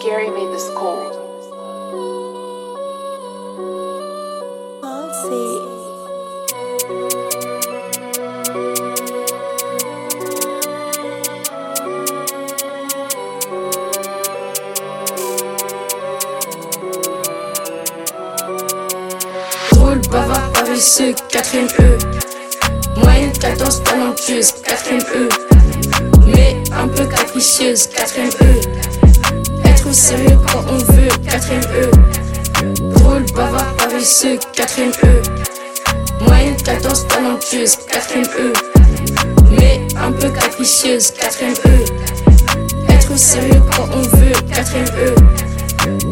Gary made this cold. Roule bavard quatrième E. Moyenne 14 talentueuse, quatrième E. Mais un peu capricieuse, quatrième E. bavard paresseux, quatrième E. Moyenne 14 talentueuse, quatrième E. Mais un peu capricieuse, quatrième E. Être sérieux quand on veut, quatrième E.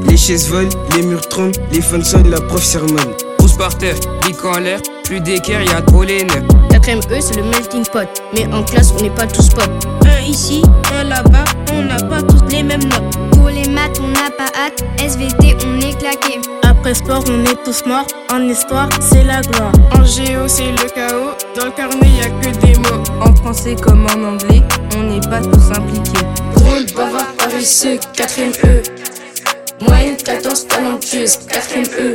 Les chaises volent, les murs tremblent, les phones sonnent, la prof sermonne. Pousse par terre, bic en l'air, plus d'équerre, y'a trop les nerfs. Quatrième E, c'est le melting pot. Mais en classe, on n'est pas tous potes. Un ici, un là-bas, on n'a pas tous les mêmes notes. Pour les maths, on n'a pas hâte. SVT, on est claqué. Après sport, on est tous morts. En histoire, c'est la gloire. En géo, c'est le chaos. Dans le carnet, y a que des mots. En français comme en anglais, on n'est pas tous impliqués. Roule bavard paresseux, quatrième E. Moyenne 14 talentueuse, quatrième E.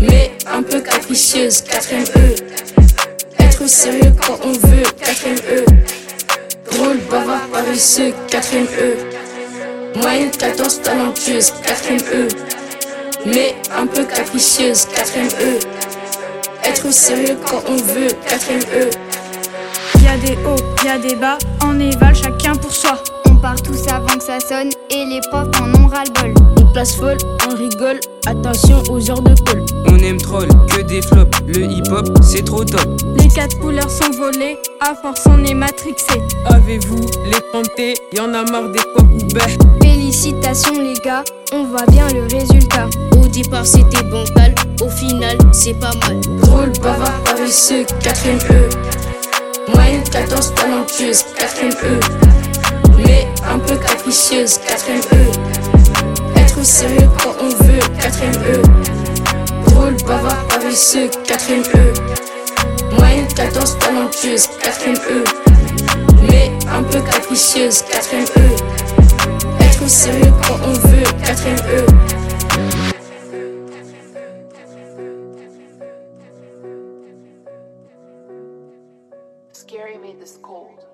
Mais un peu capricieuse, quatrième E. Être sérieux quand on veut, quatrième E. Roule bavard paresseux, quatrième E. Moyenne 14 talentueuse, quatrième E. Mais un peu capricieuse, quatrième E. Être sérieux quand on veut, quatrième E. Y a des hauts, y a des bas, en éval chacun pour soi. On part tous avant que ça sonne et les profs en ont ras-le-bol. Une place folle, on rigole, attention aux heures de colle. On aime troll, que des flops. Le hip-hop, c'est trop top. Les quatre couleurs sont volées, à force on est matrixé. Avez-vous les pantés? Y en a marre des coques Félicitations les gars, on voit bien le résultat. Au départ c'était bancal, au final c'est pas mal. Roule bavard paresseux, quatrième E. Moyenne 14 talentueuse, quatrième E. Mais un peu capricieuse, quatrième E. Être sérieux quand on veut, quatrième E. Roule bavard paresseux, quatrième E. Moyenne 14 talentueuse, quatrième E. Mais un peu capricieuse, quatrième E. quand on veut. E. Scary made this cold.